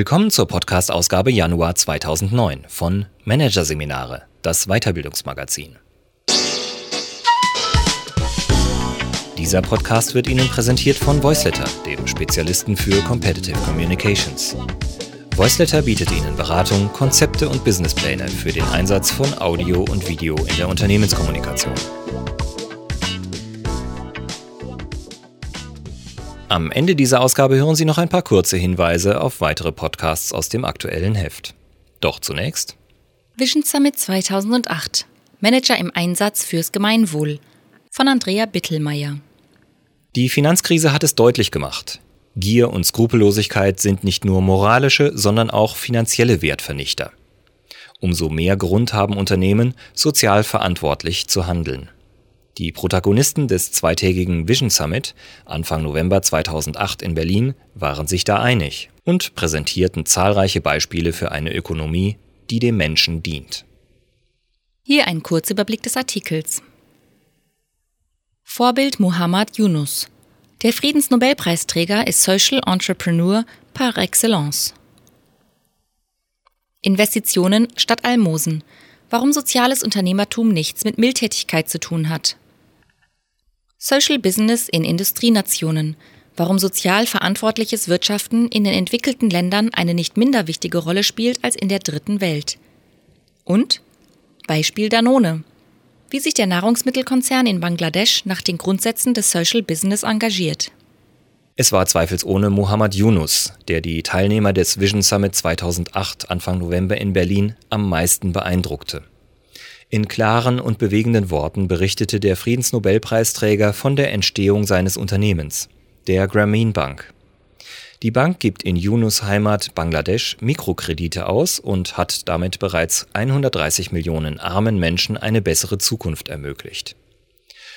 Willkommen zur Podcast-Ausgabe Januar 2009 von Managerseminare, das Weiterbildungsmagazin. Dieser Podcast wird Ihnen präsentiert von Voiceletter, dem Spezialisten für Competitive Communications. Voiceletter bietet Ihnen Beratung, Konzepte und Businesspläne für den Einsatz von Audio und Video in der Unternehmenskommunikation. Am Ende dieser Ausgabe hören Sie noch ein paar kurze Hinweise auf weitere Podcasts aus dem aktuellen Heft. Doch zunächst Vision Summit 2008 Manager im Einsatz fürs Gemeinwohl von Andrea Bittelmeier. Die Finanzkrise hat es deutlich gemacht. Gier und Skrupellosigkeit sind nicht nur moralische, sondern auch finanzielle Wertvernichter. Umso mehr Grund haben Unternehmen, sozial verantwortlich zu handeln. Die Protagonisten des zweitägigen Vision Summit Anfang November 2008 in Berlin waren sich da einig und präsentierten zahlreiche Beispiele für eine Ökonomie, die dem Menschen dient. Hier ein Kurzüberblick des Artikels. Vorbild Muhammad Yunus. Der Friedensnobelpreisträger ist Social Entrepreneur par excellence. Investitionen statt Almosen. Warum soziales Unternehmertum nichts mit Mildtätigkeit zu tun hat. Social Business in Industrienationen. Warum sozial verantwortliches Wirtschaften in den entwickelten Ländern eine nicht minder wichtige Rolle spielt als in der dritten Welt. Und Beispiel Danone. Wie sich der Nahrungsmittelkonzern in Bangladesch nach den Grundsätzen des Social Business engagiert. Es war zweifelsohne Muhammad Yunus, der die Teilnehmer des Vision Summit 2008 Anfang November in Berlin am meisten beeindruckte. In klaren und bewegenden Worten berichtete der Friedensnobelpreisträger von der Entstehung seines Unternehmens, der Grameen Bank. Die Bank gibt in Yunus Heimat Bangladesch Mikrokredite aus und hat damit bereits 130 Millionen armen Menschen eine bessere Zukunft ermöglicht.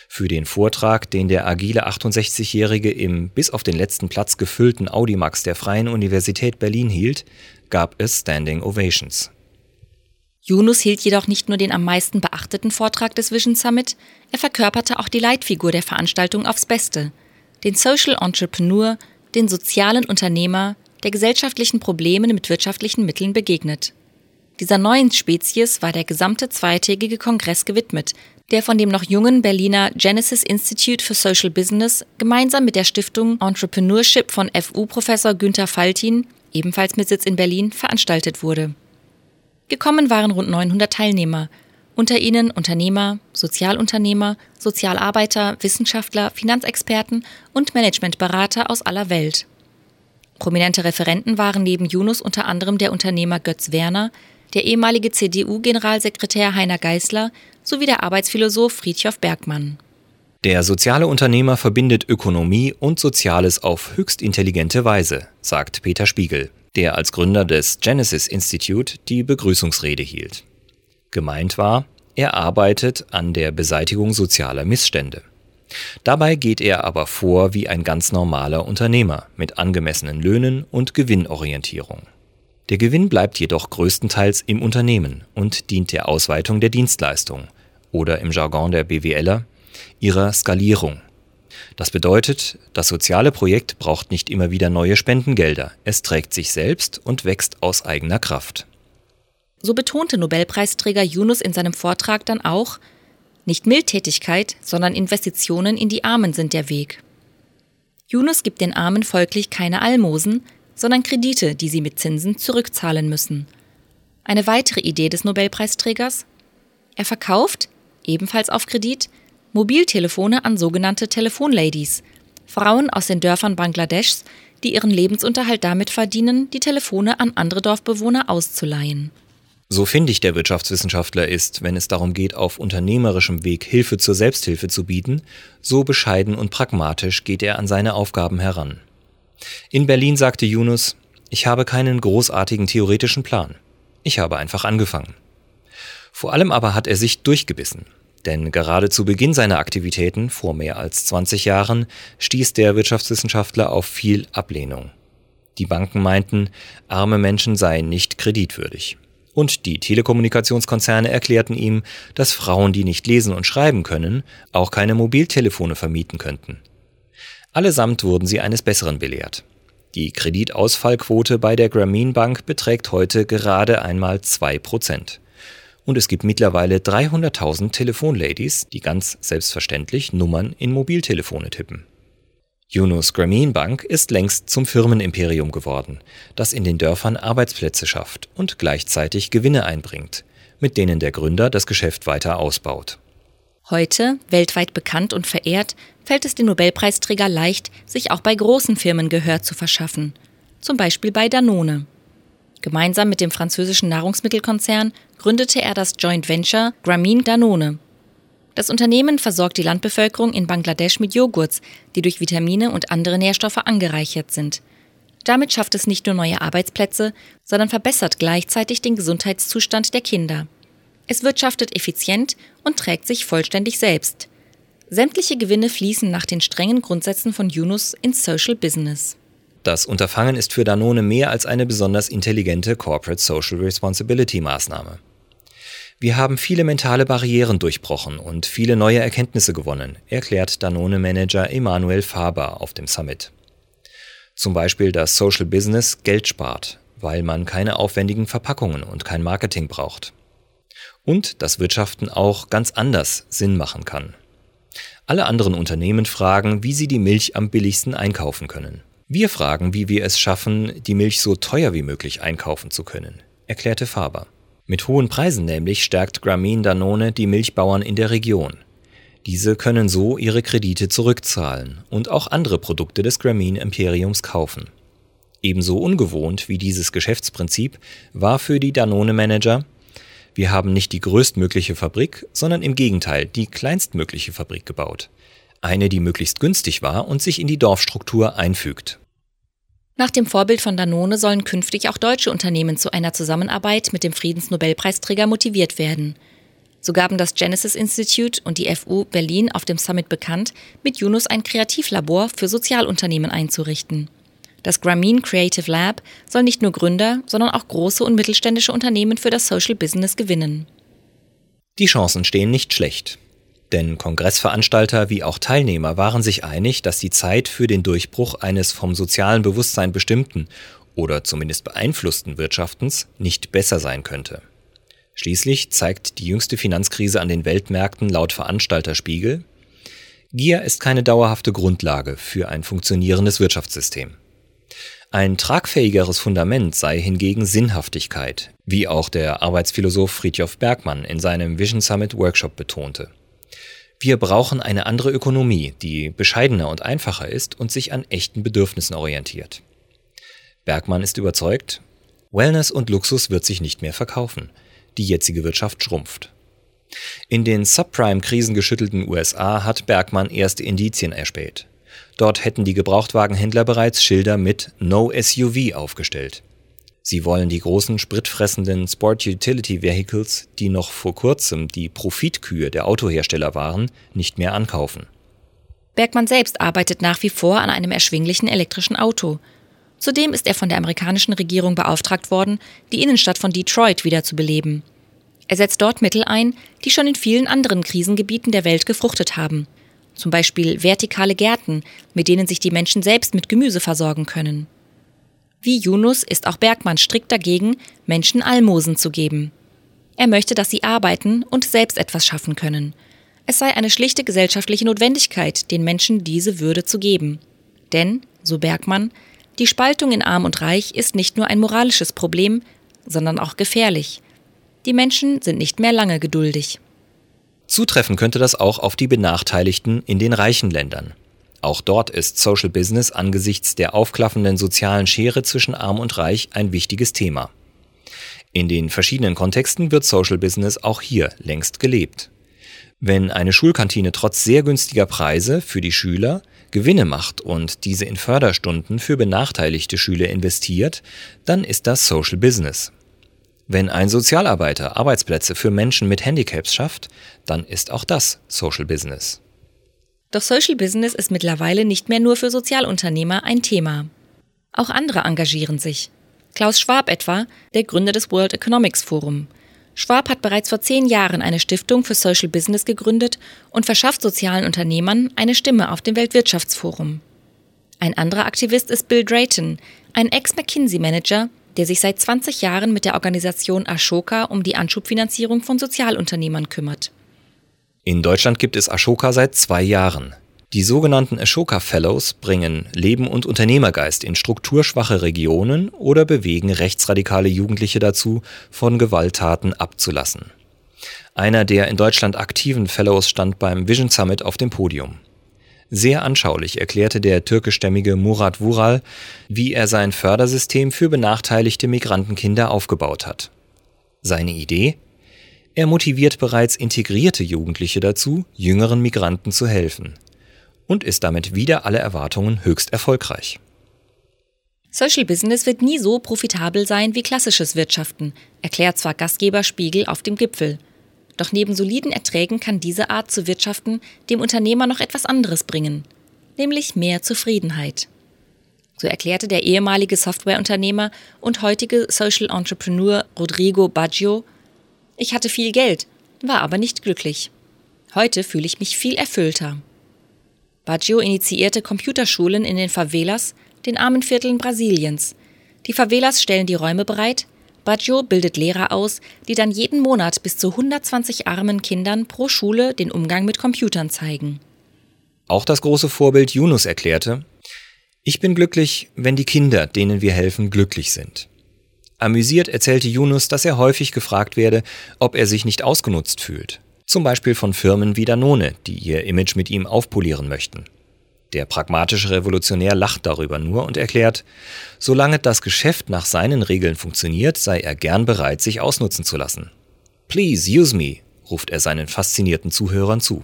Für den Vortrag, den der agile 68-Jährige im bis auf den letzten Platz gefüllten Audimax der Freien Universität Berlin hielt, gab es Standing Ovations. Yunus hielt jedoch nicht nur den am meisten beachteten Vortrag des Vision Summit, er verkörperte auch die Leitfigur der Veranstaltung aufs Beste, den Social Entrepreneur, den sozialen Unternehmer, der gesellschaftlichen Probleme mit wirtschaftlichen Mitteln begegnet. Dieser neuen Spezies war der gesamte zweitägige Kongress gewidmet, der von dem noch jungen Berliner Genesis Institute for Social Business gemeinsam mit der Stiftung Entrepreneurship von FU-Professor Günther Faltin, ebenfalls mit Sitz in Berlin, veranstaltet wurde. Gekommen waren rund 900 Teilnehmer, unter ihnen Unternehmer, Sozialunternehmer, Sozialarbeiter, Wissenschaftler, Finanzexperten und Managementberater aus aller Welt. Prominente Referenten waren neben Yunus unter anderem der Unternehmer Götz Werner, der ehemalige CDU-Generalsekretär Heiner Geißler sowie der Arbeitsphilosoph Friedhof Bergmann. Der soziale Unternehmer verbindet Ökonomie und Soziales auf höchst intelligente Weise, sagt Peter Spiegel der als Gründer des Genesis Institute die Begrüßungsrede hielt. Gemeint war, er arbeitet an der Beseitigung sozialer Missstände. Dabei geht er aber vor wie ein ganz normaler Unternehmer mit angemessenen Löhnen und Gewinnorientierung. Der Gewinn bleibt jedoch größtenteils im Unternehmen und dient der Ausweitung der Dienstleistung oder im Jargon der BWLer ihrer Skalierung das bedeutet, das soziale Projekt braucht nicht immer wieder neue Spendengelder, es trägt sich selbst und wächst aus eigener Kraft. So betonte Nobelpreisträger Yunus in seinem Vortrag dann auch, nicht Mildtätigkeit, sondern Investitionen in die Armen sind der Weg. Yunus gibt den Armen folglich keine Almosen, sondern Kredite, die sie mit Zinsen zurückzahlen müssen. Eine weitere Idee des Nobelpreisträgers? Er verkauft, ebenfalls auf Kredit, Mobiltelefone an sogenannte Telefonladies, Frauen aus den Dörfern Bangladeschs, die ihren Lebensunterhalt damit verdienen, die Telefone an andere Dorfbewohner auszuleihen. So findig der Wirtschaftswissenschaftler ist, wenn es darum geht, auf unternehmerischem Weg Hilfe zur Selbsthilfe zu bieten, so bescheiden und pragmatisch geht er an seine Aufgaben heran. In Berlin sagte Yunus, ich habe keinen großartigen theoretischen Plan. Ich habe einfach angefangen. Vor allem aber hat er sich durchgebissen. Denn gerade zu Beginn seiner Aktivitäten, vor mehr als 20 Jahren, stieß der Wirtschaftswissenschaftler auf viel Ablehnung. Die Banken meinten, arme Menschen seien nicht kreditwürdig. Und die Telekommunikationskonzerne erklärten ihm, dass Frauen, die nicht lesen und schreiben können, auch keine Mobiltelefone vermieten könnten. Allesamt wurden sie eines Besseren belehrt. Die Kreditausfallquote bei der Grameen Bank beträgt heute gerade einmal 2%. Und es gibt mittlerweile 300.000 Telefonladies, die ganz selbstverständlich Nummern in Mobiltelefone tippen. Yunus Grameen Bank ist längst zum Firmenimperium geworden, das in den Dörfern Arbeitsplätze schafft und gleichzeitig Gewinne einbringt, mit denen der Gründer das Geschäft weiter ausbaut. Heute, weltweit bekannt und verehrt, fällt es den Nobelpreisträger leicht, sich auch bei großen Firmen Gehör zu verschaffen, zum Beispiel bei Danone. Gemeinsam mit dem französischen Nahrungsmittelkonzern gründete er das Joint Venture Grameen Danone. Das Unternehmen versorgt die Landbevölkerung in Bangladesch mit Joghurts, die durch Vitamine und andere Nährstoffe angereichert sind. Damit schafft es nicht nur neue Arbeitsplätze, sondern verbessert gleichzeitig den Gesundheitszustand der Kinder. Es wirtschaftet effizient und trägt sich vollständig selbst. Sämtliche Gewinne fließen nach den strengen Grundsätzen von Yunus ins Social Business. Das Unterfangen ist für Danone mehr als eine besonders intelligente Corporate Social Responsibility Maßnahme. Wir haben viele mentale Barrieren durchbrochen und viele neue Erkenntnisse gewonnen, erklärt Danone-Manager Emanuel Faber auf dem Summit. Zum Beispiel, dass Social Business Geld spart, weil man keine aufwendigen Verpackungen und kein Marketing braucht. Und dass Wirtschaften auch ganz anders Sinn machen kann. Alle anderen Unternehmen fragen, wie sie die Milch am billigsten einkaufen können. Wir fragen, wie wir es schaffen, die Milch so teuer wie möglich einkaufen zu können, erklärte Faber. Mit hohen Preisen nämlich stärkt Grameen Danone die Milchbauern in der Region. Diese können so ihre Kredite zurückzahlen und auch andere Produkte des Grameen Imperiums kaufen. Ebenso ungewohnt wie dieses Geschäftsprinzip war für die Danone-Manager, wir haben nicht die größtmögliche Fabrik, sondern im Gegenteil die kleinstmögliche Fabrik gebaut. Eine, die möglichst günstig war und sich in die Dorfstruktur einfügt. Nach dem Vorbild von Danone sollen künftig auch deutsche Unternehmen zu einer Zusammenarbeit mit dem Friedensnobelpreisträger motiviert werden. So gaben das Genesis Institute und die FU Berlin auf dem Summit bekannt, mit Yunus ein Kreativlabor für Sozialunternehmen einzurichten. Das Grameen Creative Lab soll nicht nur Gründer, sondern auch große und mittelständische Unternehmen für das Social Business gewinnen. Die Chancen stehen nicht schlecht. Denn Kongressveranstalter wie auch Teilnehmer waren sich einig, dass die Zeit für den Durchbruch eines vom sozialen Bewusstsein bestimmten oder zumindest beeinflussten Wirtschaftens nicht besser sein könnte. Schließlich zeigt die jüngste Finanzkrise an den Weltmärkten laut Veranstalter Spiegel, Gier ist keine dauerhafte Grundlage für ein funktionierendes Wirtschaftssystem. Ein tragfähigeres Fundament sei hingegen Sinnhaftigkeit, wie auch der Arbeitsphilosoph Friedjof Bergmann in seinem Vision Summit Workshop betonte. Wir brauchen eine andere Ökonomie, die bescheidener und einfacher ist und sich an echten Bedürfnissen orientiert. Bergmann ist überzeugt, Wellness und Luxus wird sich nicht mehr verkaufen. Die jetzige Wirtschaft schrumpft. In den Subprime-Krisen geschüttelten USA hat Bergmann erste Indizien erspäht. Dort hätten die Gebrauchtwagenhändler bereits Schilder mit No SUV aufgestellt. Sie wollen die großen spritfressenden Sport Utility Vehicles, die noch vor kurzem die Profitkühe der Autohersteller waren, nicht mehr ankaufen. Bergmann selbst arbeitet nach wie vor an einem erschwinglichen elektrischen Auto. Zudem ist er von der amerikanischen Regierung beauftragt worden, die Innenstadt von Detroit wieder zu beleben. Er setzt dort Mittel ein, die schon in vielen anderen Krisengebieten der Welt gefruchtet haben. Zum Beispiel vertikale Gärten, mit denen sich die Menschen selbst mit Gemüse versorgen können. Wie Yunus ist auch Bergmann strikt dagegen, Menschen Almosen zu geben. Er möchte, dass sie arbeiten und selbst etwas schaffen können. Es sei eine schlichte gesellschaftliche Notwendigkeit, den Menschen diese Würde zu geben. Denn, so Bergmann, die Spaltung in Arm und Reich ist nicht nur ein moralisches Problem, sondern auch gefährlich. Die Menschen sind nicht mehr lange geduldig. Zutreffen könnte das auch auf die Benachteiligten in den reichen Ländern. Auch dort ist Social Business angesichts der aufklaffenden sozialen Schere zwischen Arm und Reich ein wichtiges Thema. In den verschiedenen Kontexten wird Social Business auch hier längst gelebt. Wenn eine Schulkantine trotz sehr günstiger Preise für die Schüler Gewinne macht und diese in Förderstunden für benachteiligte Schüler investiert, dann ist das Social Business. Wenn ein Sozialarbeiter Arbeitsplätze für Menschen mit Handicaps schafft, dann ist auch das Social Business. Doch Social Business ist mittlerweile nicht mehr nur für Sozialunternehmer ein Thema. Auch andere engagieren sich. Klaus Schwab etwa, der Gründer des World Economics Forum. Schwab hat bereits vor zehn Jahren eine Stiftung für Social Business gegründet und verschafft sozialen Unternehmern eine Stimme auf dem Weltwirtschaftsforum. Ein anderer Aktivist ist Bill Drayton, ein Ex-McKinsey-Manager, der sich seit 20 Jahren mit der Organisation Ashoka um die Anschubfinanzierung von Sozialunternehmern kümmert. In Deutschland gibt es Ashoka seit zwei Jahren. Die sogenannten Ashoka Fellows bringen Leben und Unternehmergeist in strukturschwache Regionen oder bewegen rechtsradikale Jugendliche dazu, von Gewalttaten abzulassen. Einer der in Deutschland aktiven Fellows stand beim Vision Summit auf dem Podium. Sehr anschaulich erklärte der türkischstämmige Murat Vural, wie er sein Fördersystem für benachteiligte Migrantenkinder aufgebaut hat. Seine Idee? Er motiviert bereits integrierte Jugendliche dazu, jüngeren Migranten zu helfen. Und ist damit wieder alle Erwartungen höchst erfolgreich. Social Business wird nie so profitabel sein wie klassisches Wirtschaften, erklärt zwar Gastgeber Spiegel auf dem Gipfel. Doch neben soliden Erträgen kann diese Art zu wirtschaften dem Unternehmer noch etwas anderes bringen, nämlich mehr Zufriedenheit. So erklärte der ehemalige Softwareunternehmer und heutige Social Entrepreneur Rodrigo Baggio, ich hatte viel Geld, war aber nicht glücklich. Heute fühle ich mich viel erfüllter. Baggio initiierte Computerschulen in den Favelas, den armen Vierteln Brasiliens. Die Favelas stellen die Räume bereit, Baggio bildet Lehrer aus, die dann jeden Monat bis zu 120 armen Kindern pro Schule den Umgang mit Computern zeigen. Auch das große Vorbild Yunus erklärte, ich bin glücklich, wenn die Kinder, denen wir helfen, glücklich sind. Amüsiert erzählte Yunus, dass er häufig gefragt werde, ob er sich nicht ausgenutzt fühlt. Zum Beispiel von Firmen wie Danone, die ihr Image mit ihm aufpolieren möchten. Der pragmatische Revolutionär lacht darüber nur und erklärt, solange das Geschäft nach seinen Regeln funktioniert, sei er gern bereit, sich ausnutzen zu lassen. Please use me, ruft er seinen faszinierten Zuhörern zu.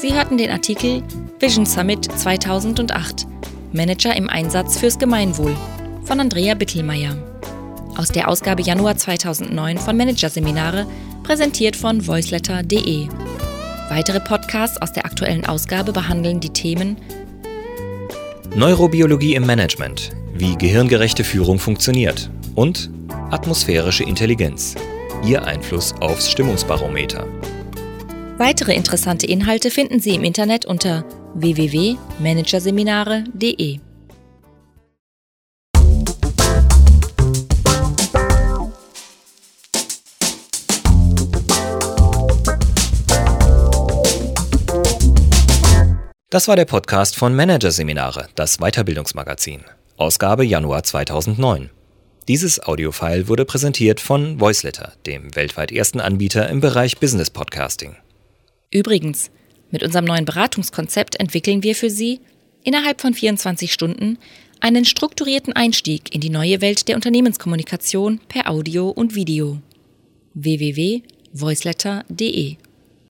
Sie hörten den Artikel Vision Summit 2008 Manager im Einsatz fürs Gemeinwohl von Andrea Bittelmeier. Aus der Ausgabe Januar 2009 von Managerseminare, präsentiert von voiceletter.de. Weitere Podcasts aus der aktuellen Ausgabe behandeln die Themen Neurobiologie im Management, wie gehirngerechte Führung funktioniert und atmosphärische Intelligenz, ihr Einfluss aufs Stimmungsbarometer. Weitere interessante Inhalte finden Sie im Internet unter www.managerseminare.de. Das war der Podcast von Managerseminare, das Weiterbildungsmagazin. Ausgabe Januar 2009. Dieses Audiofile wurde präsentiert von Voiceletter, dem weltweit ersten Anbieter im Bereich Business Podcasting. Übrigens, mit unserem neuen Beratungskonzept entwickeln wir für Sie innerhalb von 24 Stunden einen strukturierten Einstieg in die neue Welt der Unternehmenskommunikation per Audio und Video. www.voiceletter.de